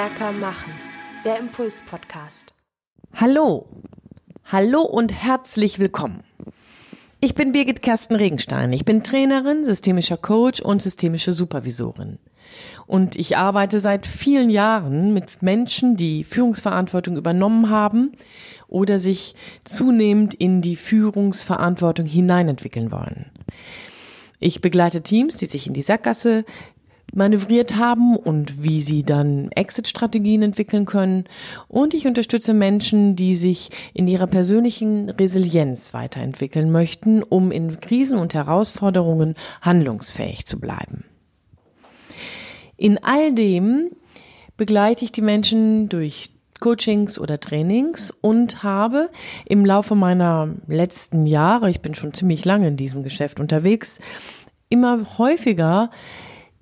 stärker machen. Der Impuls-Podcast. Hallo. Hallo und herzlich willkommen. Ich bin Birgit Kersten Regenstein. Ich bin Trainerin, systemischer Coach und systemische Supervisorin. Und ich arbeite seit vielen Jahren mit Menschen, die Führungsverantwortung übernommen haben oder sich zunehmend in die Führungsverantwortung hineinentwickeln wollen. Ich begleite Teams, die sich in die Sackgasse manövriert haben und wie sie dann Exit-Strategien entwickeln können. Und ich unterstütze Menschen, die sich in ihrer persönlichen Resilienz weiterentwickeln möchten, um in Krisen und Herausforderungen handlungsfähig zu bleiben. In all dem begleite ich die Menschen durch Coachings oder Trainings und habe im Laufe meiner letzten Jahre, ich bin schon ziemlich lange in diesem Geschäft unterwegs, immer häufiger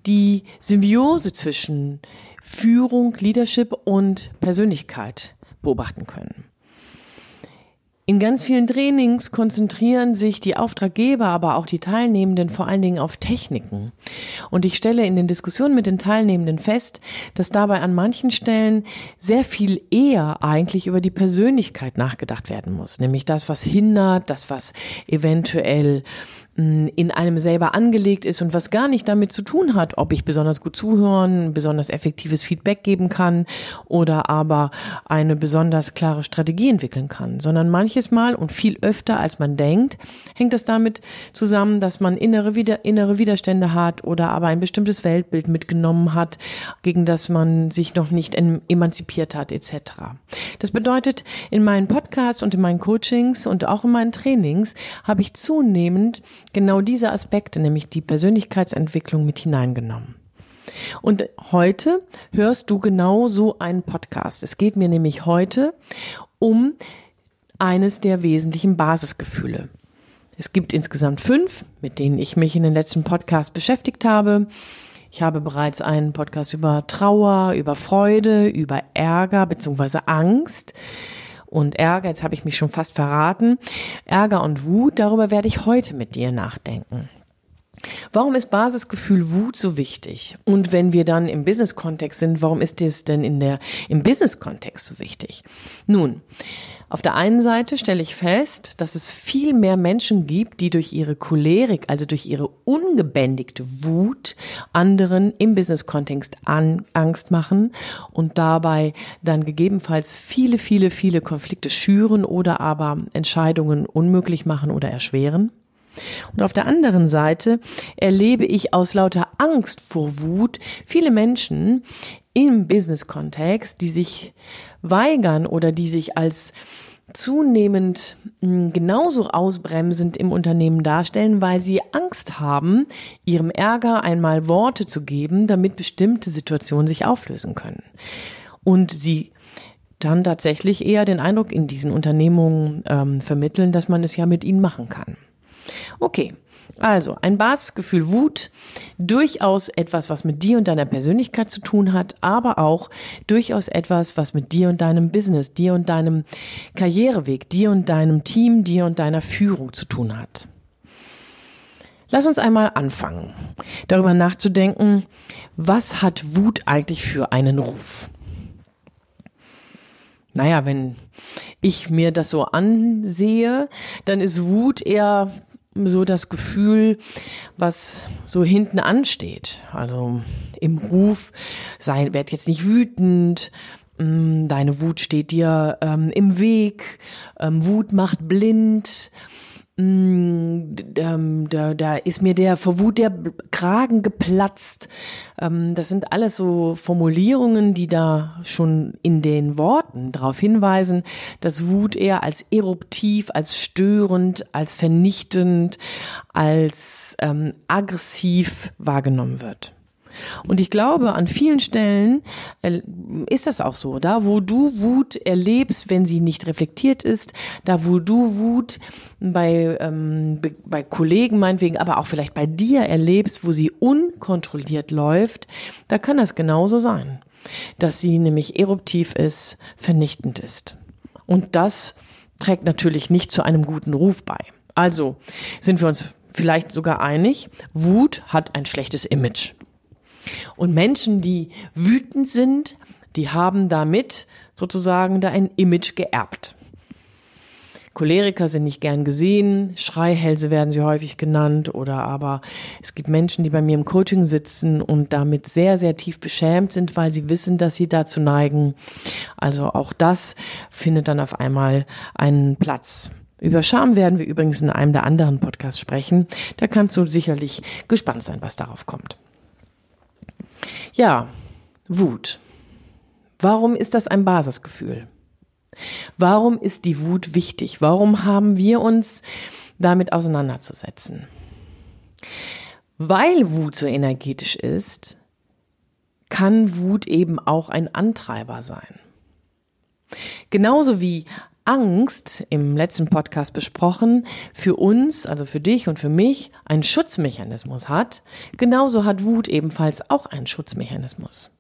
die Symbiose zwischen Führung, Leadership und Persönlichkeit beobachten können. In ganz vielen Trainings konzentrieren sich die Auftraggeber, aber auch die Teilnehmenden vor allen Dingen auf Techniken. Und ich stelle in den Diskussionen mit den Teilnehmenden fest, dass dabei an manchen Stellen sehr viel eher eigentlich über die Persönlichkeit nachgedacht werden muss. Nämlich das, was hindert, das, was eventuell in einem selber angelegt ist und was gar nicht damit zu tun hat, ob ich besonders gut zuhören, besonders effektives Feedback geben kann oder aber eine besonders klare Strategie entwickeln kann, sondern manches Mal und viel öfter als man denkt, hängt das damit zusammen, dass man innere, innere Widerstände hat oder aber ein bestimmtes Weltbild mitgenommen hat, gegen das man sich noch nicht emanzipiert hat etc. Das bedeutet, in meinen Podcasts und in meinen Coachings und auch in meinen Trainings habe ich zunehmend genau diese Aspekte, nämlich die Persönlichkeitsentwicklung mit hineingenommen. Und heute hörst du genau so einen Podcast. Es geht mir nämlich heute um eines der wesentlichen Basisgefühle. Es gibt insgesamt fünf, mit denen ich mich in den letzten Podcast beschäftigt habe. Ich habe bereits einen Podcast über Trauer, über Freude, über Ärger bzw. Angst und Ärger, jetzt habe ich mich schon fast verraten, Ärger und Wut, darüber werde ich heute mit dir nachdenken. Warum ist Basisgefühl Wut so wichtig? Und wenn wir dann im Business-Kontext sind, warum ist es denn in der, im Business-Kontext so wichtig? Nun, auf der einen Seite stelle ich fest, dass es viel mehr Menschen gibt, die durch ihre Cholerik, also durch ihre ungebändigte Wut anderen im Business-Kontext Angst machen und dabei dann gegebenenfalls viele, viele, viele Konflikte schüren oder aber Entscheidungen unmöglich machen oder erschweren. Und auf der anderen Seite erlebe ich aus lauter Angst vor Wut viele Menschen im Business-Kontext, die sich weigern oder die sich als zunehmend hm, genauso ausbremsend im Unternehmen darstellen, weil sie Angst haben, ihrem Ärger einmal Worte zu geben, damit bestimmte Situationen sich auflösen können. Und sie dann tatsächlich eher den Eindruck in diesen Unternehmungen ähm, vermitteln, dass man es ja mit ihnen machen kann. Okay, also ein Basisgefühl Wut, durchaus etwas, was mit dir und deiner Persönlichkeit zu tun hat, aber auch durchaus etwas, was mit dir und deinem Business, dir und deinem Karriereweg, dir und deinem Team, dir und deiner Führung zu tun hat. Lass uns einmal anfangen, darüber nachzudenken, was hat Wut eigentlich für einen Ruf? Naja, wenn ich mir das so ansehe, dann ist Wut eher so das Gefühl, was so hinten ansteht. Also im Ruf, sei, werd jetzt nicht wütend, mm, deine Wut steht dir ähm, im Weg, ähm, Wut macht blind, da, da ist mir der vor Wut der Kragen geplatzt. Ähm, das sind alles so Formulierungen, die da schon in den Worten darauf hinweisen, dass Wut eher als eruptiv, als störend, als vernichtend, als ähm, aggressiv wahrgenommen wird. Und ich glaube, an vielen Stellen äh, ist das auch so. Da, wo du Wut erlebst, wenn sie nicht reflektiert ist, da, wo du Wut bei, ähm, bei Kollegen meinetwegen, aber auch vielleicht bei dir erlebst, wo sie unkontrolliert läuft, da kann das genauso sein. Dass sie nämlich eruptiv ist, vernichtend ist. Und das trägt natürlich nicht zu einem guten Ruf bei. Also sind wir uns vielleicht sogar einig, Wut hat ein schlechtes Image. Und Menschen, die wütend sind, die haben damit sozusagen da ein Image geerbt. Choleriker sind nicht gern gesehen, Schreihälse werden sie häufig genannt oder aber es gibt Menschen, die bei mir im Coaching sitzen und damit sehr, sehr tief beschämt sind, weil sie wissen, dass sie dazu neigen. Also auch das findet dann auf einmal einen Platz. Über Scham werden wir übrigens in einem der anderen Podcasts sprechen. Da kannst du sicherlich gespannt sein, was darauf kommt. Ja, Wut. Warum ist das ein Basisgefühl? Warum ist die Wut wichtig? Warum haben wir uns damit auseinanderzusetzen? Weil Wut so energetisch ist, kann Wut eben auch ein Antreiber sein. Genauso wie Angst im letzten Podcast besprochen, für uns, also für dich und für mich, einen Schutzmechanismus hat, genauso hat Wut ebenfalls auch einen Schutzmechanismus.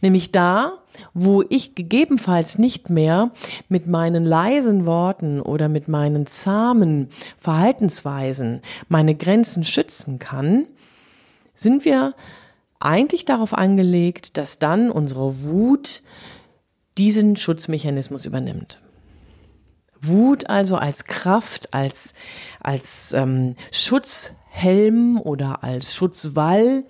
Nämlich da, wo ich gegebenenfalls nicht mehr mit meinen leisen Worten oder mit meinen zahmen Verhaltensweisen meine Grenzen schützen kann, sind wir eigentlich darauf angelegt, dass dann unsere Wut diesen Schutzmechanismus übernimmt. Wut also als Kraft, als, als ähm, Schutzhelm oder als Schutzwall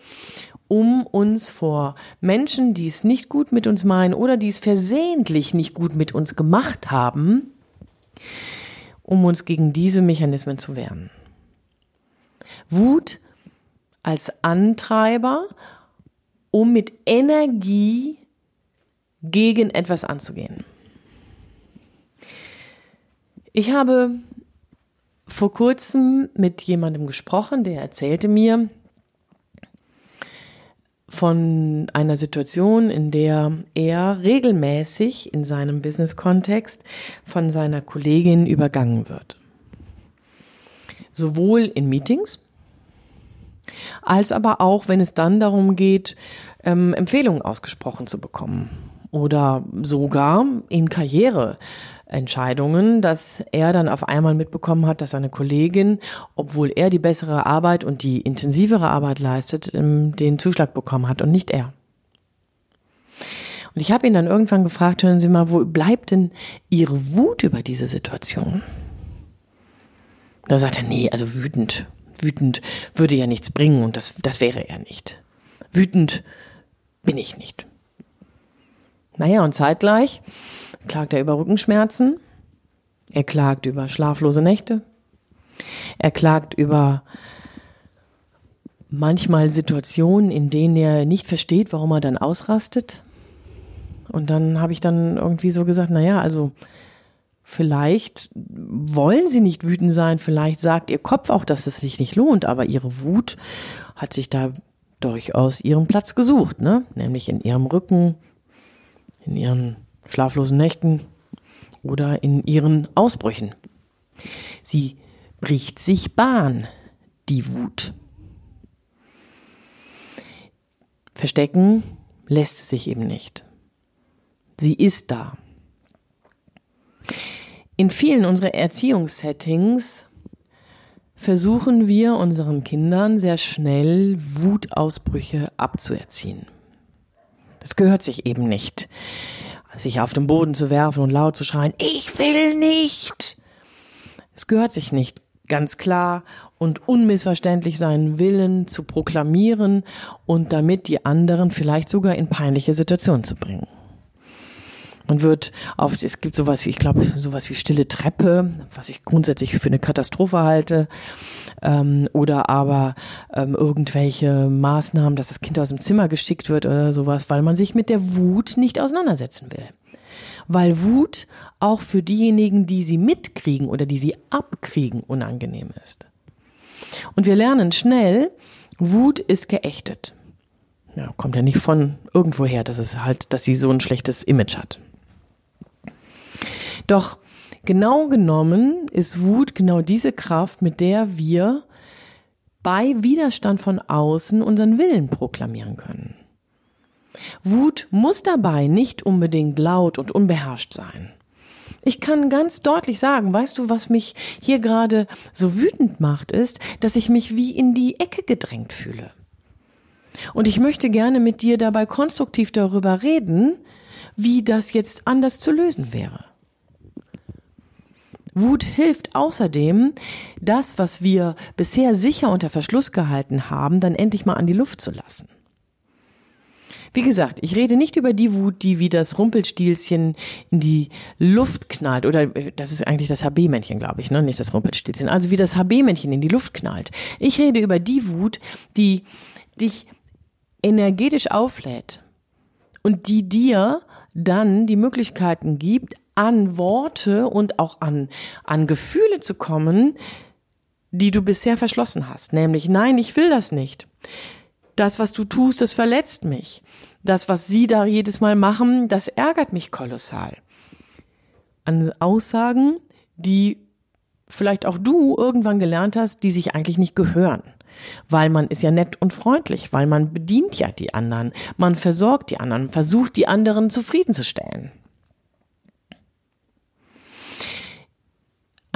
um uns vor Menschen, die es nicht gut mit uns meinen oder die es versehentlich nicht gut mit uns gemacht haben, um uns gegen diese Mechanismen zu wehren. Wut als Antreiber, um mit Energie gegen etwas anzugehen. Ich habe vor kurzem mit jemandem gesprochen, der erzählte mir, von einer Situation, in der er regelmäßig in seinem Business-Kontext von seiner Kollegin übergangen wird. Sowohl in Meetings, als aber auch, wenn es dann darum geht, ähm, Empfehlungen ausgesprochen zu bekommen oder sogar in Karriere Entscheidungen, dass er dann auf einmal mitbekommen hat, dass seine Kollegin, obwohl er die bessere Arbeit und die intensivere Arbeit leistet, ähm, den Zuschlag bekommen hat und nicht er. Und ich habe ihn dann irgendwann gefragt, hören Sie mal, wo bleibt denn Ihre Wut über diese Situation? Da sagt er, nee, also wütend. Wütend würde ja nichts bringen und das, das wäre er nicht. Wütend bin ich nicht. Naja, und zeitgleich klagt er über Rückenschmerzen, er klagt über schlaflose Nächte, er klagt über manchmal Situationen, in denen er nicht versteht, warum er dann ausrastet. Und dann habe ich dann irgendwie so gesagt, na ja, also vielleicht wollen sie nicht wütend sein, vielleicht sagt ihr Kopf auch, dass es sich nicht lohnt, aber ihre Wut hat sich da durchaus ihren Platz gesucht, ne? Nämlich in ihrem Rücken, in ihren schlaflosen Nächten oder in ihren Ausbrüchen. Sie bricht sich Bahn, die Wut. Verstecken lässt sich eben nicht. Sie ist da. In vielen unserer Erziehungssettings versuchen wir unseren Kindern sehr schnell Wutausbrüche abzuerziehen. Das gehört sich eben nicht sich auf den Boden zu werfen und laut zu schreien, ich will nicht. Es gehört sich nicht, ganz klar und unmissverständlich seinen Willen zu proklamieren und damit die anderen vielleicht sogar in peinliche Situationen zu bringen. Man wird auf, es gibt sowas, ich glaube, sowas wie stille Treppe, was ich grundsätzlich für eine Katastrophe halte, ähm, oder aber ähm, irgendwelche Maßnahmen, dass das Kind aus dem Zimmer geschickt wird oder sowas, weil man sich mit der Wut nicht auseinandersetzen will. Weil Wut auch für diejenigen, die sie mitkriegen oder die sie abkriegen, unangenehm ist. Und wir lernen schnell, Wut ist geächtet. Ja, kommt ja nicht von irgendwoher, dass es halt, dass sie so ein schlechtes Image hat. Doch genau genommen ist Wut genau diese Kraft, mit der wir bei Widerstand von außen unseren Willen proklamieren können. Wut muss dabei nicht unbedingt laut und unbeherrscht sein. Ich kann ganz deutlich sagen, weißt du, was mich hier gerade so wütend macht, ist, dass ich mich wie in die Ecke gedrängt fühle. Und ich möchte gerne mit dir dabei konstruktiv darüber reden, wie das jetzt anders zu lösen wäre. Wut hilft außerdem, das, was wir bisher sicher unter Verschluss gehalten haben, dann endlich mal an die Luft zu lassen. Wie gesagt, ich rede nicht über die Wut, die wie das Rumpelstilzchen in die Luft knallt. Oder äh, das ist eigentlich das HB-Männchen, glaube ich, ne? nicht das Rumpelstilzchen. Also wie das HB-Männchen in die Luft knallt. Ich rede über die Wut, die dich energetisch auflädt und die dir dann die Möglichkeiten gibt, an Worte und auch an, an Gefühle zu kommen, die du bisher verschlossen hast. Nämlich, nein, ich will das nicht. Das, was du tust, das verletzt mich. Das, was sie da jedes Mal machen, das ärgert mich kolossal. An Aussagen, die vielleicht auch du irgendwann gelernt hast, die sich eigentlich nicht gehören. Weil man ist ja nett und freundlich, weil man bedient ja die anderen, man versorgt die anderen, versucht die anderen zufriedenzustellen.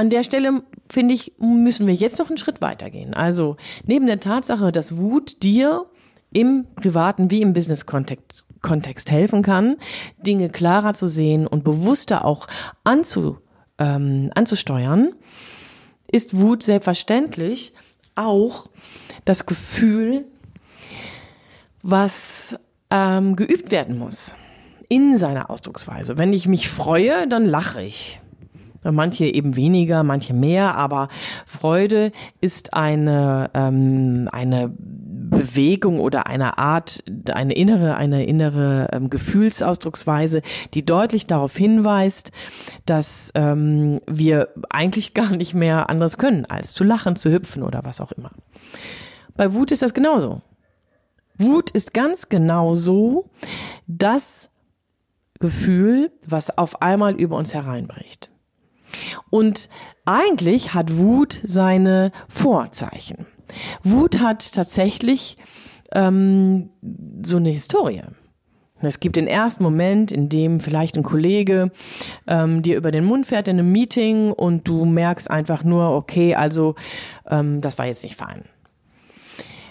An der Stelle, finde ich, müssen wir jetzt noch einen Schritt weitergehen. Also neben der Tatsache, dass Wut dir im privaten wie im Business-Kontext Kontext helfen kann, Dinge klarer zu sehen und bewusster auch anzu, ähm, anzusteuern, ist Wut selbstverständlich auch das Gefühl, was ähm, geübt werden muss in seiner Ausdrucksweise. Wenn ich mich freue, dann lache ich. Manche eben weniger, manche mehr, aber Freude ist eine, ähm, eine Bewegung oder eine Art, eine innere, eine innere ähm, Gefühlsausdrucksweise, die deutlich darauf hinweist, dass ähm, wir eigentlich gar nicht mehr anderes können, als zu lachen, zu hüpfen oder was auch immer. Bei Wut ist das genauso. Wut ist ganz genauso das Gefühl, was auf einmal über uns hereinbricht. Und eigentlich hat Wut seine Vorzeichen. Wut hat tatsächlich ähm, so eine Historie. Es gibt den ersten Moment, in dem vielleicht ein Kollege ähm, dir über den Mund fährt in einem Meeting und du merkst einfach nur, okay, also ähm, das war jetzt nicht fein.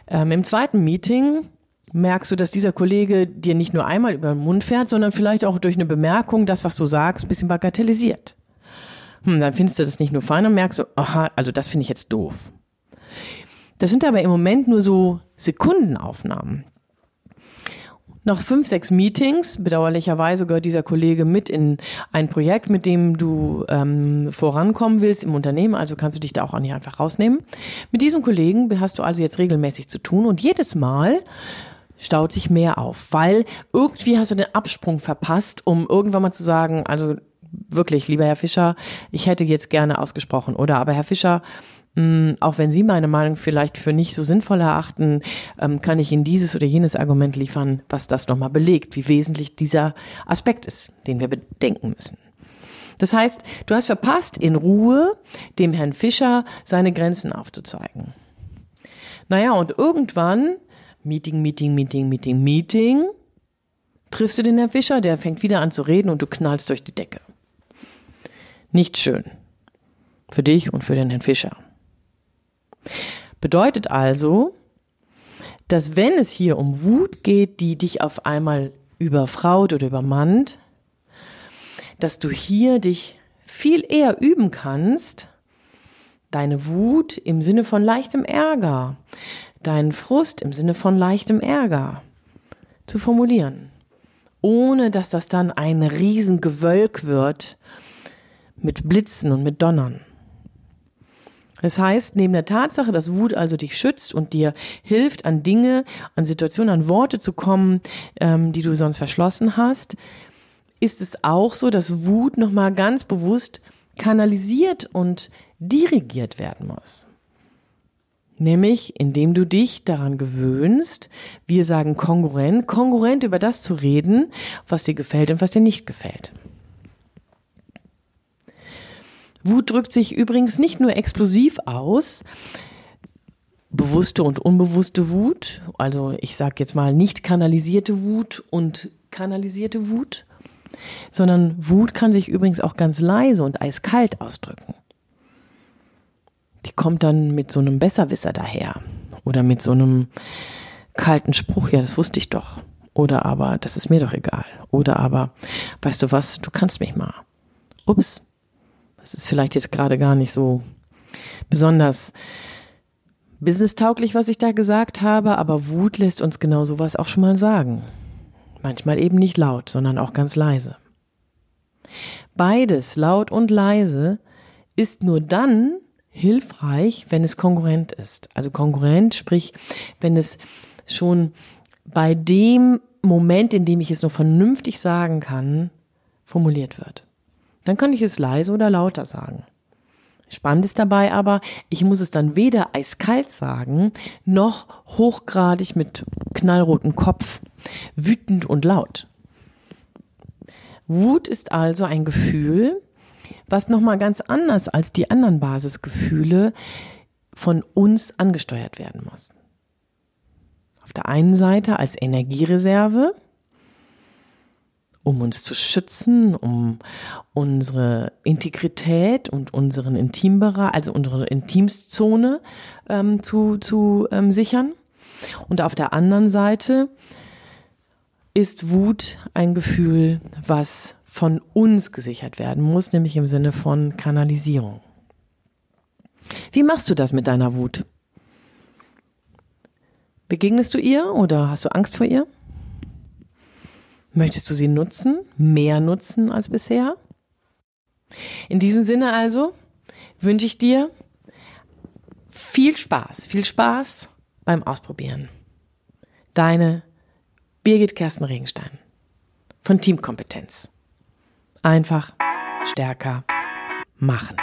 Ähm, Im zweiten Meeting merkst du, dass dieser Kollege dir nicht nur einmal über den Mund fährt, sondern vielleicht auch durch eine Bemerkung das, was du sagst, ein bisschen bagatellisiert. Hm, dann findest du das nicht nur fein und merkst du, aha, also das finde ich jetzt doof. Das sind aber im Moment nur so Sekundenaufnahmen. Nach fünf, sechs Meetings, bedauerlicherweise gehört dieser Kollege mit in ein Projekt, mit dem du ähm, vorankommen willst im Unternehmen, also kannst du dich da auch nicht einfach rausnehmen. Mit diesem Kollegen hast du also jetzt regelmäßig zu tun und jedes Mal staut sich mehr auf, weil irgendwie hast du den Absprung verpasst, um irgendwann mal zu sagen, also wirklich, lieber Herr Fischer, ich hätte jetzt gerne ausgesprochen. Oder aber Herr Fischer, mh, hm, auch wenn Sie meine Meinung vielleicht für nicht so sinnvoll erachten, ähm, kann ich Ihnen dieses oder jenes Argument liefern, was das nochmal belegt, wie wesentlich dieser Aspekt ist, den wir bedenken müssen. Das heißt, du hast verpasst, in Ruhe dem Herrn Fischer seine Grenzen aufzuzeigen. Naja, und irgendwann, Meeting, Meeting, Meeting, Meeting, Meeting, triffst du den Herrn Fischer, der fängt wieder an zu reden und du knallst durch die Decke. Nicht schön. Für dich und für den Herrn Fischer. Bedeutet also, dass wenn es hier um Wut geht, die dich auf einmal überfraut oder übermannt, dass du hier dich viel eher üben kannst, deine Wut im Sinne von leichtem Ärger, deinen Frust im Sinne von leichtem Ärger zu formulieren, ohne dass das dann ein Riesengewölk wird, mit Blitzen und mit Donnern. Das heißt, neben der Tatsache, dass Wut also dich schützt und dir hilft, an Dinge, an Situationen, an Worte zu kommen, ähm, die du sonst verschlossen hast, ist es auch so, dass Wut nochmal ganz bewusst kanalisiert und dirigiert werden muss. Nämlich, indem du dich daran gewöhnst, wir sagen kongruent, kongruent über das zu reden, was dir gefällt und was dir nicht gefällt. Wut drückt sich übrigens nicht nur explosiv aus, bewusste und unbewusste Wut, also ich sage jetzt mal nicht kanalisierte Wut und kanalisierte Wut, sondern Wut kann sich übrigens auch ganz leise und eiskalt ausdrücken. Die kommt dann mit so einem Besserwisser daher oder mit so einem kalten Spruch, ja, das wusste ich doch. Oder aber, das ist mir doch egal. Oder aber, weißt du was, du kannst mich mal. Ups, das ist vielleicht jetzt gerade gar nicht so besonders businesstauglich, was ich da gesagt habe, aber Wut lässt uns genau sowas auch schon mal sagen. Manchmal eben nicht laut, sondern auch ganz leise. Beides, laut und leise, ist nur dann hilfreich, wenn es konkurrent ist. Also konkurrent, sprich, wenn es schon bei dem Moment, in dem ich es nur vernünftig sagen kann, formuliert wird. Dann kann ich es leise oder lauter sagen. Spannend ist dabei aber, ich muss es dann weder eiskalt sagen, noch hochgradig mit knallrotem Kopf, wütend und laut. Wut ist also ein Gefühl, was nochmal ganz anders als die anderen Basisgefühle von uns angesteuert werden muss. Auf der einen Seite als Energiereserve, um uns zu schützen, um unsere Integrität und unseren Intimbereich, also unsere Intimszone ähm, zu, zu ähm, sichern. Und auf der anderen Seite ist Wut ein Gefühl, was von uns gesichert werden muss, nämlich im Sinne von Kanalisierung. Wie machst du das mit deiner Wut? Begegnest du ihr oder hast du Angst vor ihr? Möchtest du sie nutzen, mehr nutzen als bisher? In diesem Sinne also wünsche ich dir viel Spaß, viel Spaß beim Ausprobieren. Deine Birgit Kersten Regenstein von Teamkompetenz. Einfach stärker machen.